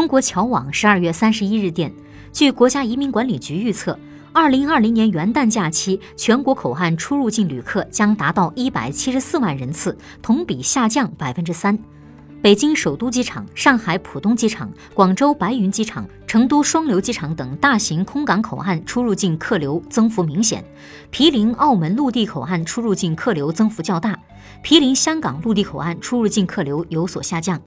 中国侨网十二月三十一日电。据国家移民管理局预测二零二零年元旦假期全国口岸出入境旅客将达到一百七十四万人次同比下降百分之三。北京首都机场上海浦东机场广州白云机场成都双流机场等大型空港口岸出入境客流增幅明显毗邻澳门陆地口岸出入境客流增幅较大毗邻香港陆地口岸出入境客流有所下降。